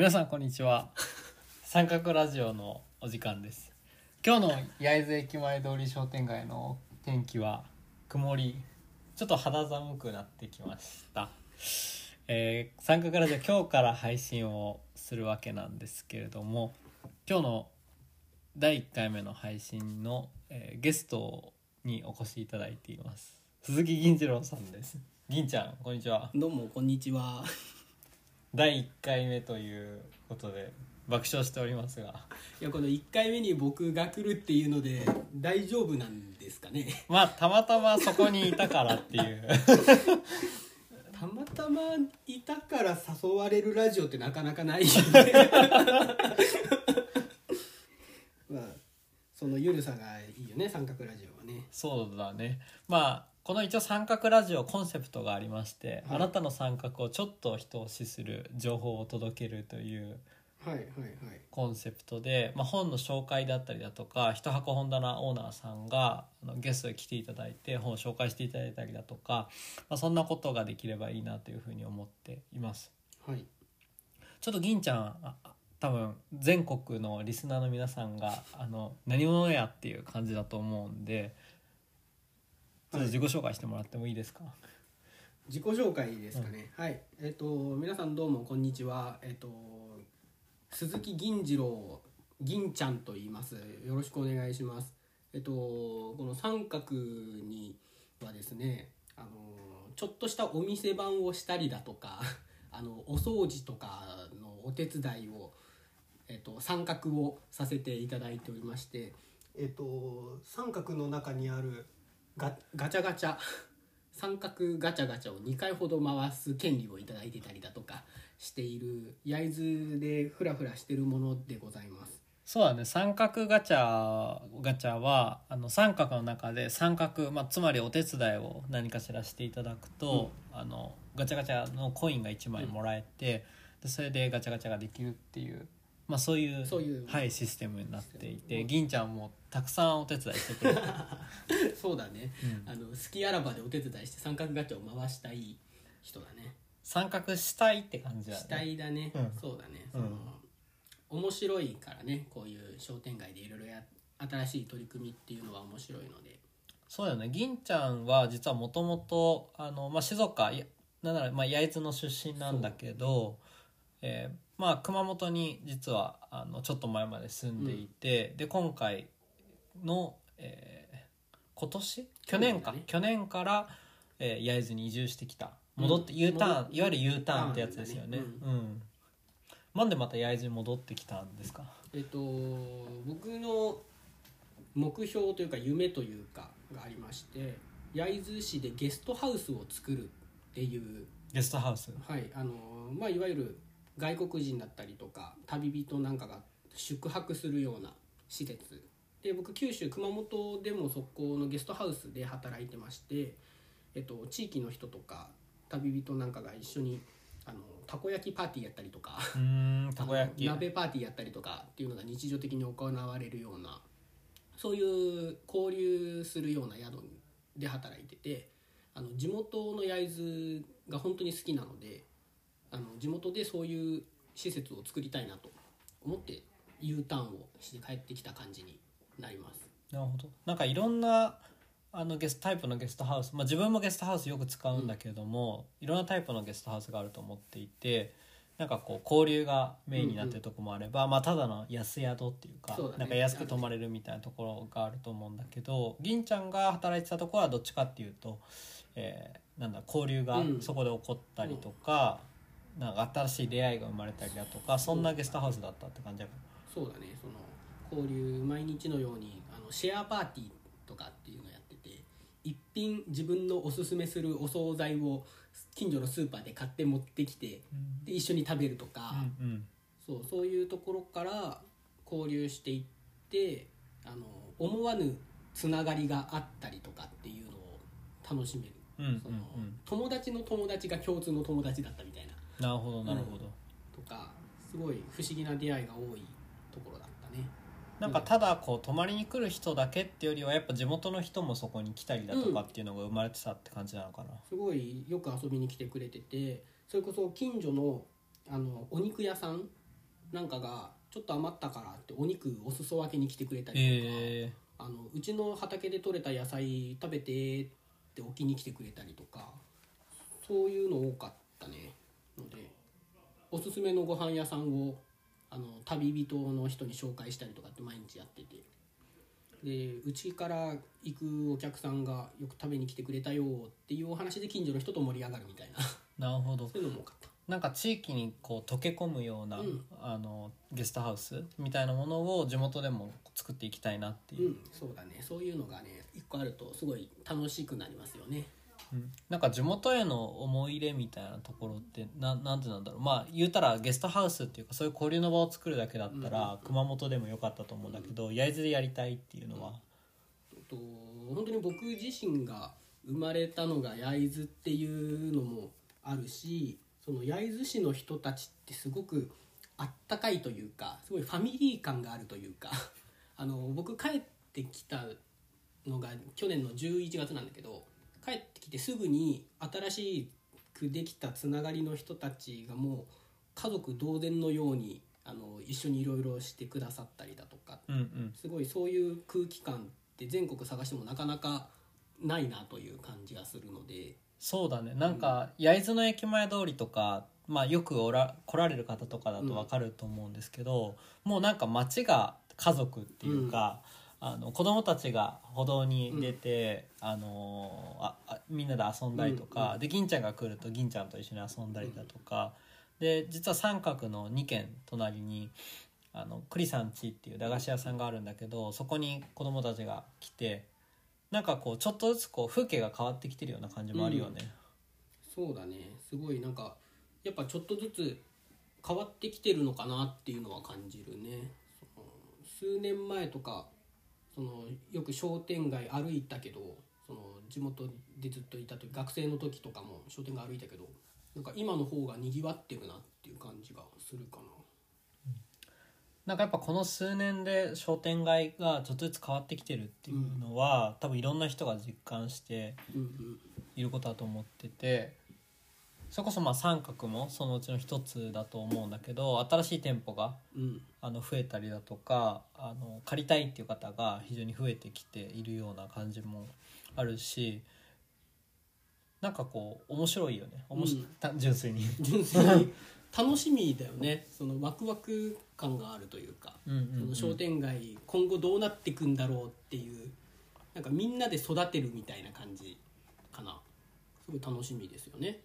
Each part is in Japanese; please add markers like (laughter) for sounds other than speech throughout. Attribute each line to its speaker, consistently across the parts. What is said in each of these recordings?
Speaker 1: 皆さんこんにちは。三角ラジオのお時間です。今日の焼津駅前通り商店街の天気は曇り。ちょっと肌寒くなってきました。えー、三角ラジオ今日から配信をするわけなんですけれども今日の第1回目の配信の、えーゲストにお越しいただいています。鈴木銀次郎さんです。銀ちゃんこんにちは。
Speaker 2: どうもこんにちは。
Speaker 1: 第1回目ということで爆笑しておりますが
Speaker 2: いやこの1回目に僕が来るっていうので大丈夫なんですかね？
Speaker 1: まあたまたまそこにいたからっていう (laughs)
Speaker 2: たまたまいたから誘われるラジオってなかなかないよね。(laughs) まあそのゆるさがいいよね三角ラジオはね。
Speaker 1: そうだねまあこの一応三角ラジオコンセプトがありまして、
Speaker 2: はい
Speaker 1: あなたの三角をちょっと一押しする情報を届けるという
Speaker 2: はいはいはい。
Speaker 1: コンセプトで、まあ、本の紹介だったりだとか一箱本棚オーナーさんがあのゲストで来ていただいて本を紹介していただいたりだとか、まあ、そんなことができればいいなというふうに思っています。
Speaker 2: はい。
Speaker 1: ちょっと銀ちゃんああ多分全国のリスナーの皆さんがあの何者やっていう感じだと思うんでちょっと自己紹介してもらってもいいですか、
Speaker 2: 自己紹介ですかね。はい。えっ、と皆さんどうもこんにちは。えっ、と鈴木銀次郎銀ちゃんと言います。よろしくお願いします。えっ、とこの三角にはですね、あのちょっとしたお店番をしたりだとか、(laughs) あのお掃除とかのお手伝いをえっ、と三角をさせていただいておりまして、えっ、と三角の中にあるガガチャガチャ。(laughs) 三角ガチャガチャを2回ほど回す権利をいただいてたりだとかしている焼津でフラフラしてるものでございます。
Speaker 1: そうだね。三角ガチャガチャはあの三角の中で三角、まあ、つまりお手伝いを何かしらしていただくと、あのガチャガチャのコインが1枚もらえて、でそれでガチャガチャができるっていう、まあ、そういう
Speaker 2: そういう
Speaker 1: はい、システムになっていて銀ちゃんもたくさんお手伝いしてくれる、(laughs)
Speaker 2: そうだね、
Speaker 1: うん。
Speaker 2: あの好きあらばでお手伝いして三角ガチャを回したい人だね。
Speaker 1: 三角したいって感じだね。
Speaker 2: したいだね、
Speaker 1: うん。
Speaker 2: そうだね、
Speaker 1: うん。
Speaker 2: その面白いからねこういう商店街でいろいろや新しい取り組みっていうのは面白いので。
Speaker 1: そうだよね。銀ちゃんは実はもともとあの、まあ、静岡いやなんなら、まあ、焼津の出身なんだけど、えーまあ、熊本に実はあのちょっと前まで住んでいて、で今回の、えー今年？去年か、
Speaker 2: 去年だね。
Speaker 1: 去年から、えー焼津に移住してきた。戻って、
Speaker 2: うん。
Speaker 1: U ターン。いわゆる U ターンってやつですよね。
Speaker 2: う
Speaker 1: うん。なんでまた焼津に戻ってきたんですか？
Speaker 2: えっと僕の目標というか夢というかがありまして焼津市でゲストハウスを作るっていう、
Speaker 1: ゲストハウス。
Speaker 2: はい。あのまあ、いわゆる外国人だったりとか旅人なんかが宿泊するような施設で僕九州熊本でもそこのゲストハウスで働いてまして、えっと、地域の人とか旅人なんかが一緒にあのたこ焼きパーティーやったりとか
Speaker 1: たこ焼き。
Speaker 2: 鍋パーティーやったりとかっていうのが日常的に行われるようなそういう交流するような宿で働いててあの地元の焼津が本当に好きなのであの地元でそういう施設を作りたいなと思って U ターンをして帰ってきた感じになります。
Speaker 1: なるほど。なんかいろんなあのゲストタイプのゲストハウス、まあ、自分もゲストハウスよく使うんだけども、いろんなタイプのゲストハウスがあると思っていてなんかこう交流がメインになってるとこもあれば、まあ、ただの安宿っていうか
Speaker 2: ね。
Speaker 1: なんか安く泊まれるみたいなところがあると思うんだけど銀ちゃんが働いてたところはどっちかっていうと、えーなんだ交流が
Speaker 2: うん。
Speaker 1: そこで起こったりとか、なんか新しい出会いが生まれたりだとかそんなゲストハウスだったって感じだ
Speaker 2: そうだね。その交流毎日のようにあのシェアパーティーとかっていうのをやってて一品自分のおすすめするお惣菜を近所のスーパーで買って持ってきてで一緒に食べるとか、
Speaker 1: うんうん。
Speaker 2: そうそういうところから交流していってあの思わぬつながりがあったりとかっていうのを楽しめる、
Speaker 1: うんうんうん。
Speaker 2: その友達の友達が共通の友達だったみたいな。
Speaker 1: なるほどなるほど、
Speaker 2: とかすごい不思議な出会いが多い
Speaker 1: なんかただこう泊まりに来る人だけっていうよりはやっぱ地元の人もそこに来たりだとかっていうのが生まれてたって感じなのかな、
Speaker 2: すごいよく遊びに来てくれててそれこそ近所のあのお肉屋さんなんかがちょっと余ったからってお肉お裾分けに来てくれたりとか、
Speaker 1: え
Speaker 2: あのうちの畑で採れた野菜食べてって置きに来てくれたりとかそういうの多かったね。のでおすすめのご飯屋さんをあの旅人の人に紹介したりとかって毎日やってて。でうちから行くお客さんがよく食べに来てくれたよっていうお話で近所の人と盛り上がるみたいな。
Speaker 1: ーなるほど。
Speaker 2: そういうのも多かった。
Speaker 1: なんか地域にこう溶け込むような、
Speaker 2: うん。
Speaker 1: あのゲストハウスみたいなものを地元でも作っていきたいなっていう。う、
Speaker 2: んそうだね。そういうのがね一個あるとすごい楽しくなりますよね
Speaker 1: うん。なんか地元への思い入れみたいなところってななんてなんだろう。まあ言うたらゲストハウスっていうかそういう交流の場を作るだけだったら、熊本でもよかったと思うんだけど、焼津でやりたいっていうのは、
Speaker 2: と本当に僕自身が生まれたのが焼津っていうのもあるしその焼津市の人たちってすごくあったかいというかすごいファミリー感があるというか (laughs) あの僕帰ってきたのが去年の11月なんだけど帰ってきてすぐに新しくできたつながりの人たちがもう家族同然のようにあの一緒にいろいろしてくださったりだとか
Speaker 1: うんうん、
Speaker 2: すごいそういう空気感って全国探してもなかなかないなという感じがするので。
Speaker 1: そうだね。なんか焼津の駅前通りとか、まあ、よくおら来られる方とかだと分かると思うんですけど、もうなんか街が家族っていうか、あの子供たちが歩道に出て、あのああみんなで遊んだりとか、で銀ちゃんが来ると銀ちゃんと一緒に遊んだりだとか、で実は三角の2軒隣にあの栗さんちっていう駄菓子屋さんがあるんだけどそこに子供たちが来てなんかこうちょっとずつこう風景が変わってきてるような感じもあるよね。
Speaker 2: そうだね。すごいなんかやっぱちょっとずつ変わってきてるのかなっていうのは感じるね。数年前とかそのよく商店街歩いたけどその地元でずっといた時学生の時とかも商店街歩いたけどなんか今の方がにぎわってるなっていう感じがするかな。
Speaker 1: なんかやっぱこの数年で商店街がちょっとずつ変わってきてるっていうのは、多分いろんな人が実感して
Speaker 2: うんうん。
Speaker 1: いることだと思っててそれこそまあ三角もそのうちの一つだと思うんだけど新しい店舗が
Speaker 2: うん。
Speaker 1: あの増えたりだとかあの借りたいっていう方が非常に増えてきているような感じもあるしなんかこう面白いよね。おもし、
Speaker 2: うん。
Speaker 1: た純粋に。
Speaker 2: 純粋に。楽しみだよね。そのワクワク感があるというか、
Speaker 1: うんうんうん。
Speaker 2: その商店街今後どうなっていくんだろうっていうなんかみんなで育てるみたいな感じかな。すごい楽しみですよね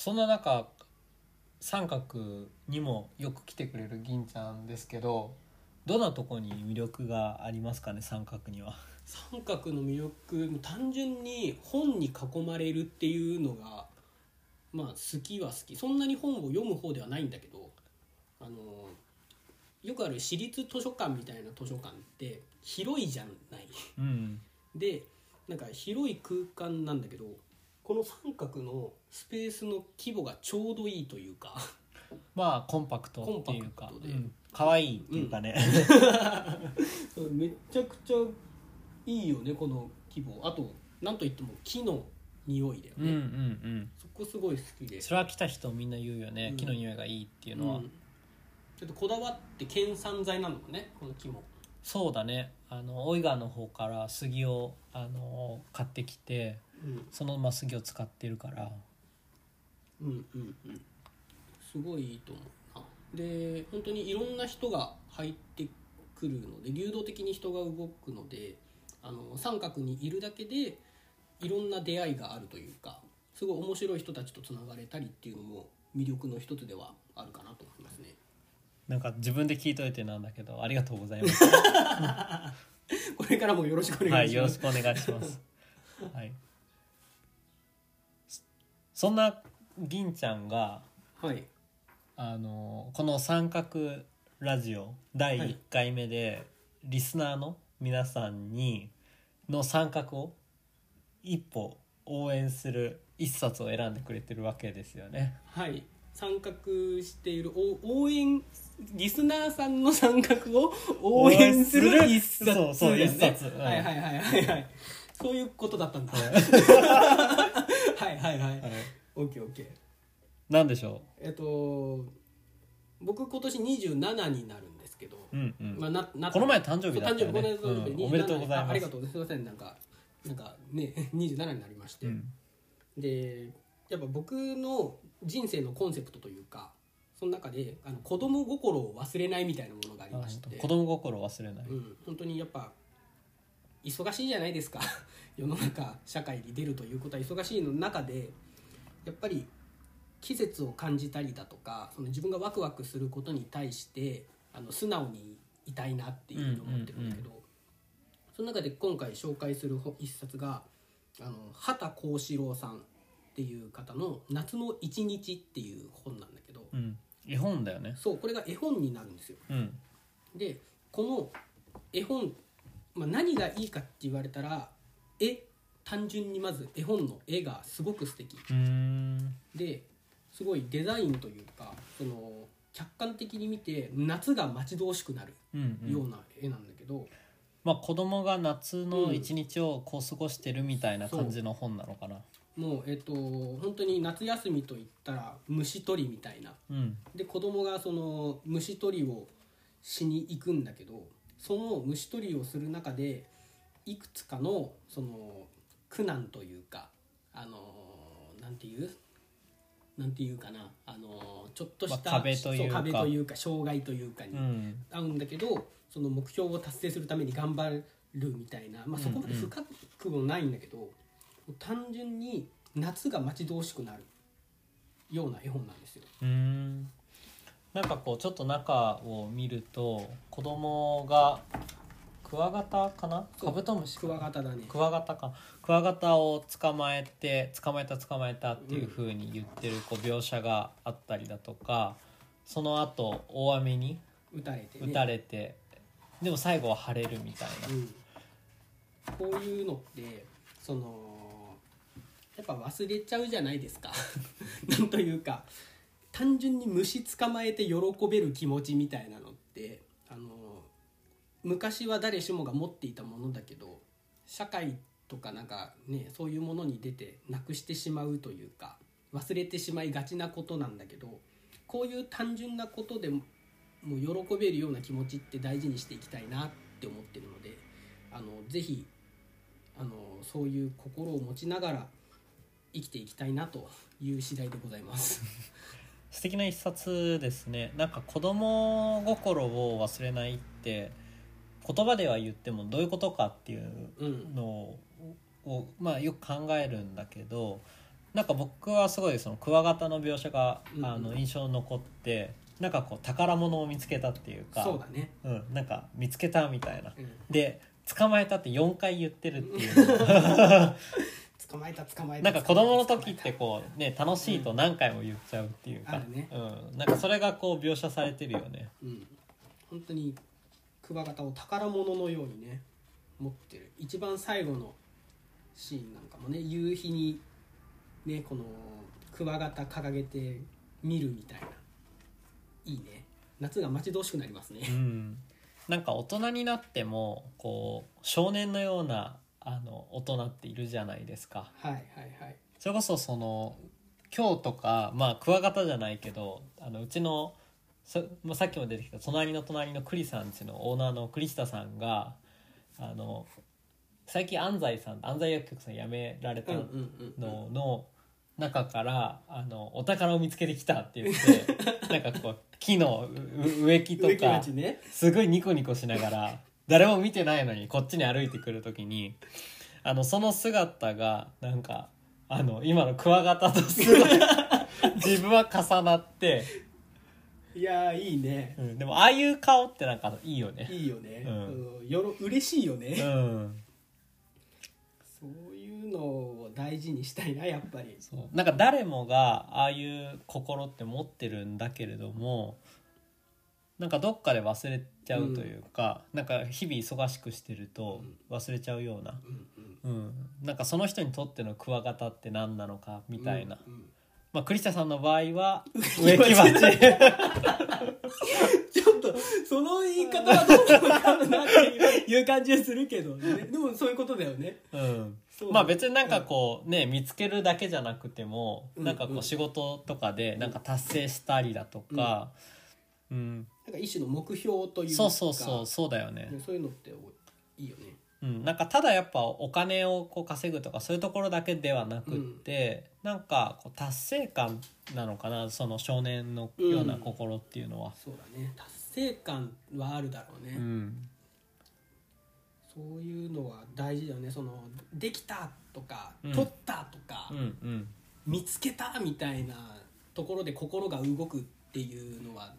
Speaker 1: そんな中三角にもよく来てくれる銀ちゃんですけどどんなとこに魅力がありますかね三角には。
Speaker 2: 三角の魅力単純に本に囲まれるっていうのがまあ好きは好き。そんなに本を読む方ではないんだけどあのよくある私立図書館みたいな図書館って広いじゃない。
Speaker 1: うん、
Speaker 2: でなんか広い空間なんだけどこの三角のスペースの規模がちょうどいいというか。
Speaker 1: まあコンパクトっていうか。
Speaker 2: コンパクトで。
Speaker 1: うん。可愛いっていうかね、
Speaker 2: めっちゃくちゃいいよねこの規模。あとなんといっても木の匂いだよ
Speaker 1: うん、うん
Speaker 2: ね、
Speaker 1: うん。
Speaker 2: そこすごい好きで。
Speaker 1: それは来た人みんな言うよね、
Speaker 2: うん。
Speaker 1: 木の匂いがいいっていうのは、
Speaker 2: うん。ちょっとこだわって県産材なのもねこの木も
Speaker 1: そうだね。あの大井川の方から杉をあの買ってきて。
Speaker 2: うん
Speaker 1: そのまま杉を使ってるから。
Speaker 2: うんうんうん。すごいいいと思うな。で本当にいろんな人が入ってくるので流動的に人が動くのであの三角にいるだけでいろんな出会いがあるというかすごい面白い人たちとつながれたりっていうのも魅力の一つではあるかなと思いますね。
Speaker 1: なんか自分で聞いといてなんだけどありがとうございます。(laughs)
Speaker 2: これからもよろしくお願
Speaker 1: はいい、
Speaker 2: します、
Speaker 1: よろしくお願いします。はい。そそんな銀ちゃんが
Speaker 2: はい。
Speaker 1: あのこの三角ラジオ第
Speaker 2: はい
Speaker 1: 1回目で、リスナーの皆さんにの三角を一歩応援する一冊を選んでくれてるわけですよね。
Speaker 2: はい。参画しているお応援リスナーさんの参画を応援する一冊だよね。
Speaker 1: そうそう一冊。うん。
Speaker 2: はいはいはいはいはい。そういうことだったんだはいはいはい。
Speaker 1: はい、
Speaker 2: オッケーオッケー
Speaker 1: なんでしょ
Speaker 2: えっと僕今年27になるんですけど、
Speaker 1: うんうん。
Speaker 2: まあ、なな
Speaker 1: この前誕生日だったよね。
Speaker 2: そう誕生日この間誕生日
Speaker 1: うん。おめでとうございます。
Speaker 2: あありがとう。すいません。なんかなんかね (laughs) 27になりまして、
Speaker 1: うん。
Speaker 2: でやっぱ僕の人生のコンセプトというかその中であの子供心を忘れないみたいなものがあり
Speaker 1: あ
Speaker 2: まして。
Speaker 1: 子供心を忘れない、
Speaker 2: うん、本当にやっぱ忙しいじゃないですか。(laughs) 世の中社会に出るということは忙しいの中でやっぱり季節を感じたりだとかその自分がワクワクすることに対してあの素直にいたいなっていうふうに思ってるんだけど、その中で今回紹介する本一冊があの畑幸四郎さんっていう方の「夏の一日」っていう本なんだけど
Speaker 1: うん、絵本だよね。
Speaker 2: そうこれが絵本になるんですよ。
Speaker 1: うん。
Speaker 2: でこの絵本、まあ、何がいいかって言われたら絵単純にまず絵本の絵がすごく素敵。ですごいデザインというかその客観的に見て夏が待ち遠しくなる
Speaker 1: うんうん。
Speaker 2: ような絵なんだけど、
Speaker 1: まあ子供が夏の一日をこう過ごしてるみたいな感じの本なのかな。
Speaker 2: もうえっと本当に夏休みといったら虫取りみたいな。
Speaker 1: うん。
Speaker 2: で子供がその虫取りをしに行くんだけどその虫取りをする中でいくつかのその苦難というかあのなんていう？なんていうかな？あのちょっとした、
Speaker 1: まあ壁というか。
Speaker 2: そ壁というか障害というかに
Speaker 1: うん。
Speaker 2: 合うんだけどその目標を達成するために頑張るみたいな、まあ、そこまで深くもないんだけど、単純に夏が待ち遠しくなるような絵本なんですよ。
Speaker 1: なんかこうちょっと中を見ると子供がクワガタかな？カブトムシか
Speaker 2: クワガタだね。
Speaker 1: クワガタか。クワガタを捕まえて捕まえた捕まえたっていう風に言ってるこう描写があったりだとかその後大雨に
Speaker 2: 打たれて、ね、
Speaker 1: 打たれてでも最後は晴れるみたいな。
Speaker 2: うん、こういうのってそのやっぱ忘れちゃうじゃないですか。(laughs) なんというか単純に虫捕まえて喜べる気持ちみたいなのってあの昔は誰しもが持っていたものだけど社会とかなんかねそういうものに出てなくしてしまうというか忘れてしまいがちなことなんだけどこういう単純なことでももう喜べるような気持ちって大事にしていきたいなって思ってるのであのぜひあのそういう心を持ちながら生きていきたいなという次第でございます。(laughs)
Speaker 1: 素敵な一冊ですね。なんか子供心を忘れないって言葉では言ってもどういうことかっていう
Speaker 2: うん。
Speaker 1: のを、まあ、よく考えるんだけどなんか僕はすごいそのクワガタの描写が、あの印象に残ってなんかこう宝物を見つけたっていうか
Speaker 2: そうだね、
Speaker 1: うん、なんか見つけたみたいな。
Speaker 2: うん、
Speaker 1: で捕まえたって4回言ってるっていうの (laughs)
Speaker 2: 捕まえた捕まえた
Speaker 1: なんか子供の時って
Speaker 2: 捕
Speaker 1: こうね楽しいと何回も言っちゃうっていうか、
Speaker 2: あるね。
Speaker 1: うん、なんかそれがこう描写されてるよね。
Speaker 2: うん。本当にクワガタを宝物のようにね持ってる。一番最後のシーンなんかもね夕日にねこのクワガタ掲げて見るみたいな。いいね。夏が待ち遠しくなりますね。
Speaker 1: うん、なんか大人になってもこう少年のようなあの大人っているじゃないですか。
Speaker 2: はいはいはい。
Speaker 1: それこそその今日とかまあクワガタじゃないけどあのうちのそまあさっきも出てきた隣の隣のクリさんちのオーナーのクリスタさんがあの最近安西さん安西薬局さん辞められたのの中からあのお宝を見つけてきたって言って (laughs) なんかこう木のう植木とか
Speaker 2: 鉢ね。
Speaker 1: すごいニコニコしながら誰も見てないのにこっちに歩いてくる時にあのその姿がなんかあの今のクワガタとすごい (laughs) 自分は重なって、
Speaker 2: いやーいいね。
Speaker 1: うん、でもああいう顔ってなんかいいよね。
Speaker 2: いいよね、
Speaker 1: うん。
Speaker 2: うん。よろ嬉しいよね、
Speaker 1: うん、
Speaker 2: そういうのを大事にしたいなやっぱり。
Speaker 1: そう。なんか誰もがああいう心って持ってるんだけれどもなんかどっかで忘れちゃうというか、なんか日々忙しくしてると忘れちゃうような、
Speaker 2: うんうん。
Speaker 1: うん、なんかその人にとってのクワガタって何なのかみたいな、
Speaker 2: うんうん。
Speaker 1: まあクリスタさんの場合は (laughs) 植木鉢。(laughs)
Speaker 2: ちょっとその言い方はどうなのかなっていう感じはするけど、ね、(laughs) でもそういうことだよね。
Speaker 1: うん。まあ別になんかこうね見つけるだけじゃなくても
Speaker 2: うん。
Speaker 1: なんかこう仕事とかでなんか達成したりだとかうん
Speaker 2: なんか一種の目標というか。
Speaker 1: そうそうそうそうだよね。
Speaker 2: ねそういうのっていいよね。
Speaker 1: うん、なんかただやっぱお金をこう稼ぐとかそういうところだけではなくって、なんかこう達成感なのかなその少年のような心っていうのは、
Speaker 2: そうだね。達成感はあるだろうね、
Speaker 1: うん。
Speaker 2: そういうのは大事だよね。そのできたとか、
Speaker 1: うん。
Speaker 2: 取ったとか、
Speaker 1: うんうん。
Speaker 2: 見つけたみたいなところで心が動くっていうのは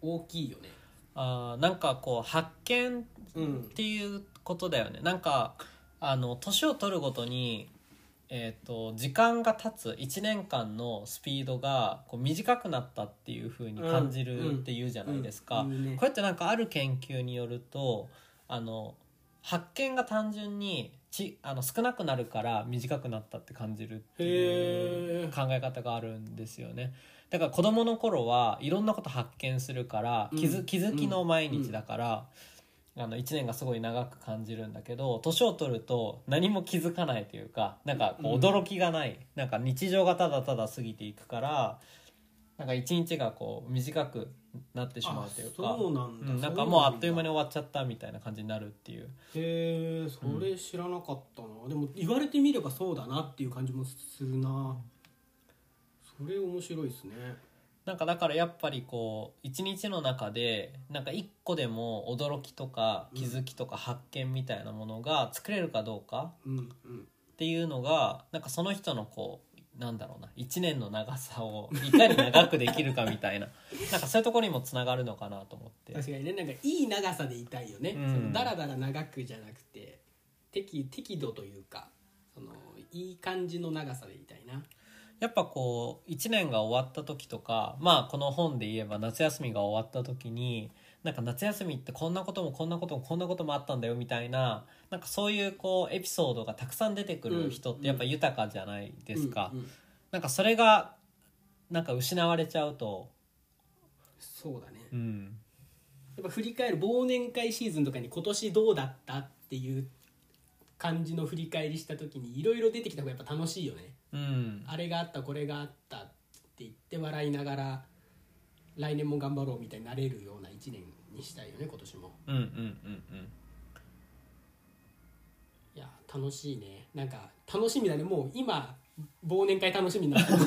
Speaker 2: 大きいよね。
Speaker 1: あーなんかこう発見っ
Speaker 2: うん
Speaker 1: ていうことだよね。なんかあの年を取るごとにえー、と時間が経つ1年間のスピードがこう短くなったっていう風に感じるっていうじゃないですか、
Speaker 2: うんうんね。
Speaker 1: これってなんかある研究によるとあの発見が単純にちあの少なくなるから短くなったって感じるっていう考え方があるんですよねだから子供の頃はいろんなこと発見するから気づ,、
Speaker 2: うん。
Speaker 1: 気づきの毎日だから、あの1年がすごい長く感じるんだけど年を取ると何も気づかないというかなんかこう
Speaker 2: うん。
Speaker 1: 驚きがない、なんか日常がただただ過ぎていくからなんか一日がこう短くなってしまうというか
Speaker 2: あそうなんだ。
Speaker 1: うん、なんかもうあっという間
Speaker 2: に
Speaker 1: に終わっちゃったみたいな感じになるっていう。
Speaker 2: へえそれ知らなかったな、でも言われてみればそうだなっていう感じもするなそれ面白いですね。
Speaker 1: なんかだからやっぱりこう一日の中でなんか一個でも驚きとか気づきとか発見みたいなものが作れるかどうかっていうのがなんかその人のこうなんだろうな1年の長さをいかに長くできるかみたいな。(laughs) なんかそういうところにもつながるのかなと思って。
Speaker 2: 確かにねなんかいい長さでいたいよね、
Speaker 1: うん。
Speaker 2: そのだらだら長くじゃなくて適適度というかそのいい感じの長さでいたいな
Speaker 1: やっぱこう1年が終わった時とかまあこの本で言えば夏休みが終わった時になんか夏休みってこんなこともこんなこともこんなこともあったんだよみたいななんかそういうこうエピソードがたくさん出てくる人ってやっぱ豊かじゃないですか、
Speaker 2: うんうん。
Speaker 1: なんかそれがなんか失われちゃうと。
Speaker 2: そうだね。
Speaker 1: うん。
Speaker 2: やっぱ振り返る忘年会シーズンとかに今年どうだったっていう感じの振り返りした時にいろいろ出てきた方がやっぱ楽しいよね。
Speaker 1: うん。
Speaker 2: あれがあったこれがあったって言って笑いながら来年も頑張ろうみたいになれるような1年にしたいよね今年も。
Speaker 1: うんうんうんうん。
Speaker 2: いや楽しいね。なんか楽しみだね。もう今忘年会楽しみになった。(laughs)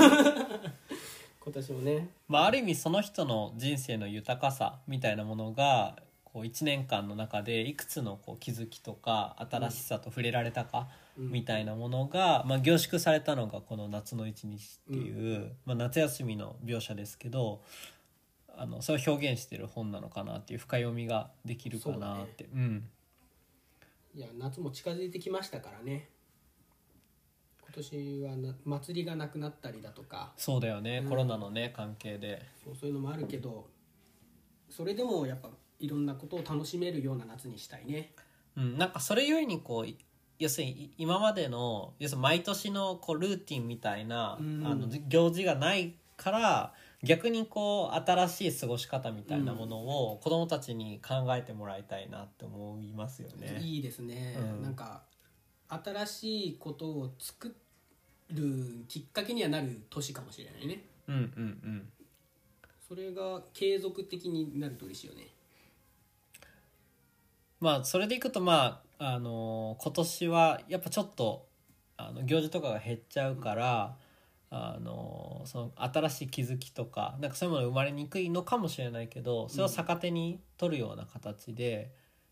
Speaker 2: 今年もね。
Speaker 1: まあ、ある意味その人の人生の豊かさみたいなものがこう1年間の中でいくつのこう気づきとか新しさと触れられたか
Speaker 2: うん。
Speaker 1: みたいなものが、まあ、凝縮されたのがこの「夏の一日」っていう、まあ、夏休みの描写ですけどあのそれを表現してる本なのかなっていう深読みができるかなって。う,、ん。
Speaker 2: いや夏も近づいてきましたからね。今年はな祭りがなくなったりだとか。
Speaker 1: そうだよね、
Speaker 2: うん。
Speaker 1: コロナのね関係で。
Speaker 2: そうそういうのもあるけどそれでもやっぱいろんなことを楽しめるような夏にしたいね。
Speaker 1: うん、なんかそれゆえにこうい要するにい今までの要するに毎年のこうルーティンみたいな、
Speaker 2: うん。
Speaker 1: あのじ行事がないから逆にこう新しい過ごし方みたいなものを子どもたちに考えてもらいたいなって思いますよね。
Speaker 2: いいですね、
Speaker 1: うん。
Speaker 2: なんか新しいことを作るきっかけにはなる年かもしれないね。
Speaker 1: うんうんうん。
Speaker 2: それが継続的になると嬉しいよね
Speaker 1: まあそれでいくとまああの今年はやっぱちょっとあの行事とかが減っちゃうから、あのその新しい気づきとかなんかそういうものが生まれにくいのかもしれないけどそれを逆手に取るような形で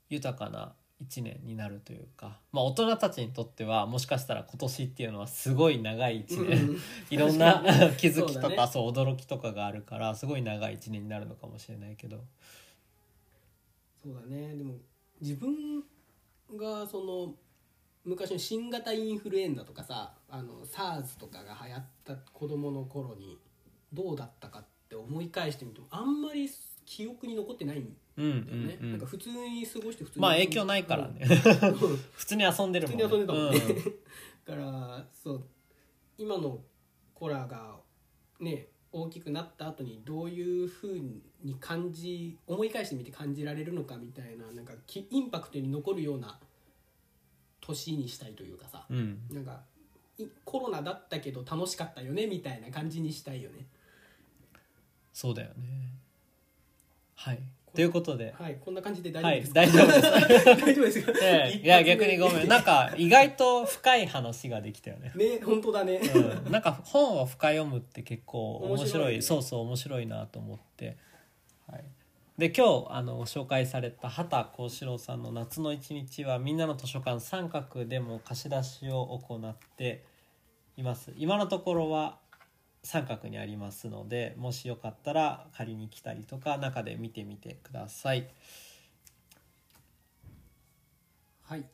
Speaker 1: 豊かな一年になるというか、まあ、大人たちにとってはもしかしたら今年っていうのはすごい長い一年、
Speaker 2: うん。(laughs)
Speaker 1: いろんな気づきと
Speaker 2: そうだね。
Speaker 1: かそう驚きとかがあるからすごい長い一年になるのかもしれないけど。
Speaker 2: そうだね。でも自分がその昔の新型インフルエンザとかさあの SARS とかが流行った子供の頃にどうだったかって思い返してみてもあんまり記憶に残ってないん
Speaker 1: うんうん
Speaker 2: だよね、
Speaker 1: うん。
Speaker 2: なんか普通に過ごして普通に
Speaker 1: まあ影響ないからね。
Speaker 2: うん。(laughs)
Speaker 1: 普通に遊んでるもん
Speaker 2: 普通に遊んでたもんね、
Speaker 1: うん。(laughs)
Speaker 2: だからそう今の子らがね大きくなった後にどういうふうに感じ思い返してみて感じられるのかみたいななんかきインパクトに残るような年にしたいというかさ。
Speaker 1: うん。
Speaker 2: なんかいコロナだったけど楽しかったよねみたいな感じにしたいよね。
Speaker 1: そうだよね。はいということで。
Speaker 2: はいこんな感じで大
Speaker 1: はい
Speaker 2: 丈夫ですか、
Speaker 1: 大丈夫です。(laughs)
Speaker 2: 大丈夫ですか、
Speaker 1: ええいや逆にごめん。なんか意外と深い話ができたよね。
Speaker 2: ね本当だね、
Speaker 1: うん、なんか本を深読むって結構面白い。
Speaker 2: 面白いね。
Speaker 1: そうそう面白いなと思って、はい、で今日あのご紹介された畑幸四郎さんの「夏の一日」はみんなの図書館三角でも貸し出しを行っています。今のところは三角にありますのでもしよかったら借りに来たりとか中で見てみてください。
Speaker 2: はい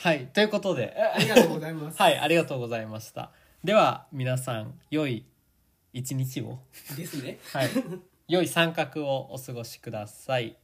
Speaker 1: はいということで
Speaker 2: ありがとうございます、
Speaker 1: はいありがとうございました。では皆さん良い一日を。
Speaker 2: ですね
Speaker 1: はい。良い三角をお過ごしください。